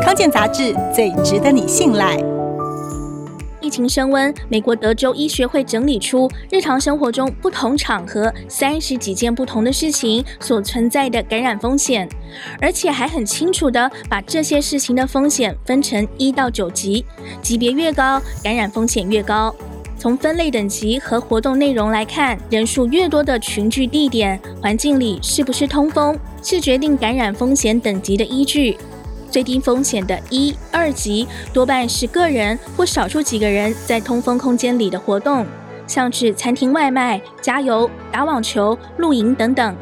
康健杂志最值得你信赖。疫情升温，美国德州医学会整理出日常生活中不同场合三十几件不同的事情所存在的感染风险，而且还很清楚地把这些事情的风险分成一到九级，级别越高，感染风险越高。从分类等级和活动内容来看，人数越多的群聚地点、环境里是不是通风，是决定感染风险等级的依据。最低风险的一、二级多半是个人或少数几个人在通风空间里的活动，像是餐厅外卖、加油、打网球、露营等等。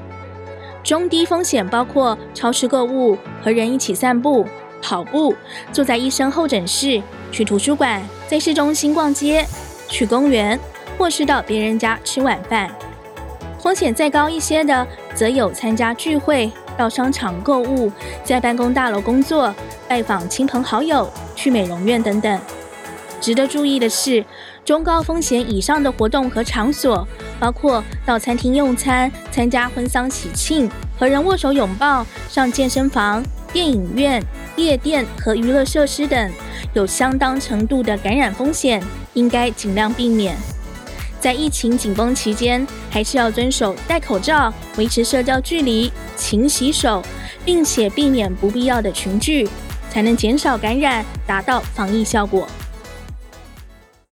中低风险包括超市购物、和人一起散步、跑步、坐在医生候诊室、去图书馆、在市中心逛街、去公园，或是到别人家吃晚饭。风险再高一些的，则有参加聚会。到商场购物，在办公大楼工作，拜访亲朋好友，去美容院等等。值得注意的是，中高风险以上的活动和场所，包括到餐厅用餐、参加婚丧喜庆、和人握手拥抱、上健身房、电影院、夜店和娱乐设施等，有相当程度的感染风险，应该尽量避免。在疫情紧绷期间，还是要遵守戴口罩、维持社交距离、勤洗手，并且避免不必要的群聚，才能减少感染，达到防疫效果。